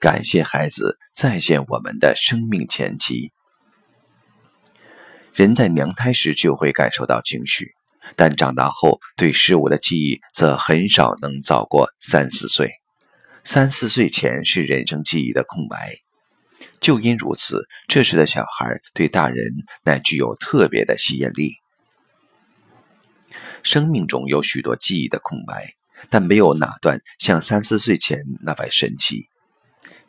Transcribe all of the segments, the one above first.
感谢孩子再现我们的生命前期。人在娘胎时就会感受到情绪，但长大后对事物的记忆则很少能早过三四岁。三四岁前是人生记忆的空白，就因如此，这时的小孩对大人乃具有特别的吸引力。生命中有许多记忆的空白，但没有哪段像三四岁前那般神奇。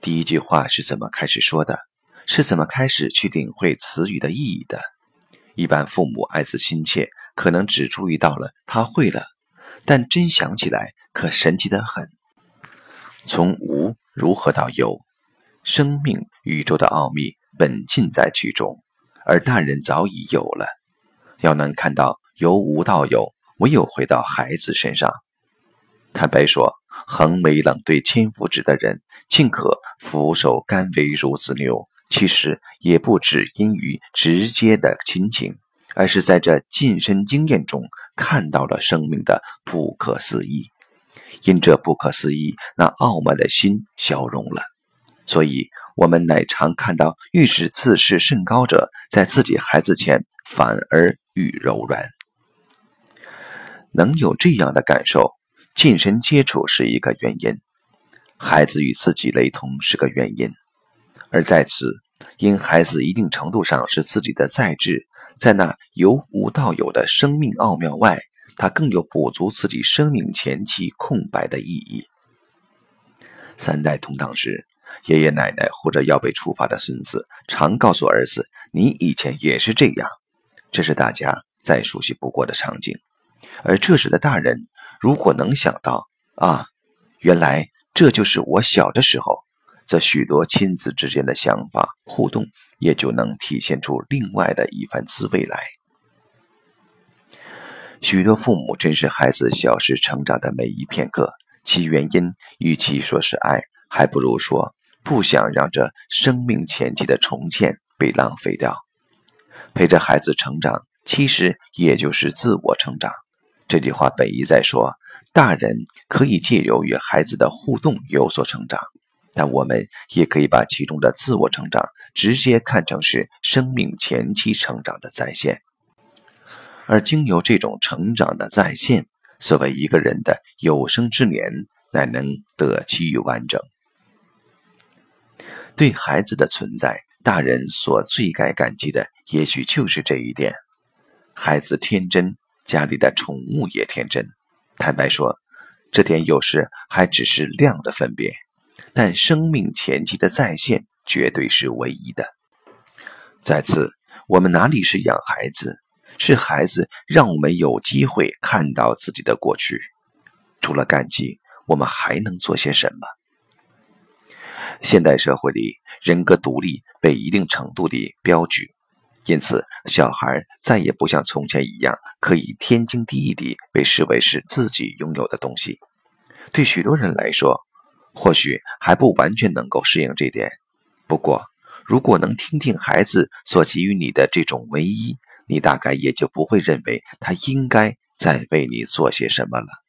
第一句话是怎么开始说的？是怎么开始去领会词语的意义的？一般父母爱子心切，可能只注意到了他会了，但真想起来可神奇的很。从无如何到有，生命宇宙的奥秘本尽在其中，而大人早已有了。要能看到由无到有，唯有回到孩子身上。坦白说，横眉冷对千夫指的人，竟可俯首甘为孺子牛，其实也不只因于直接的亲情，而是在这近身经验中看到了生命的不可思议。因这不可思议，那傲慢的心消融了，所以我们乃常看到欲使自视甚高者，在自己孩子前反而愈柔软。能有这样的感受。近身接触是一个原因，孩子与自己雷同是个原因，而在此，因孩子一定程度上是自己的再制，在那由无到有的生命奥妙外，他更有补足自己生命前期空白的意义。三代同堂时，爷爷奶奶或者要被处罚的孙子，常告诉儿子：“你以前也是这样。”这是大家再熟悉不过的场景，而这时的大人。如果能想到啊，原来这就是我小的时候，则许多亲子之间的想法互动也就能体现出另外的一番滋味来。许多父母珍视孩子小时成长的每一片刻，其原因与其说是爱，还不如说不想让这生命前期的重建被浪费掉。陪着孩子成长，其实也就是自我成长。这句话本意在说，大人可以借由与孩子的互动有所成长，但我们也可以把其中的自我成长直接看成是生命前期成长的再现。而经由这种成长的再现，所谓一个人的有生之年乃能得其于完整。对孩子的存在，大人所最该感激的，也许就是这一点：孩子天真。家里的宠物也天真，坦白说，这点有时还只是量的分别，但生命前期的再现绝对是唯一的。再次，我们哪里是养孩子，是孩子让我们有机会看到自己的过去。除了感激，我们还能做些什么？现代社会里，人格独立被一定程度地标举。因此，小孩再也不像从前一样可以天经地义地被视为是自己拥有的东西。对许多人来说，或许还不完全能够适应这点。不过，如果能听听孩子所给予你的这种唯一，你大概也就不会认为他应该再为你做些什么了。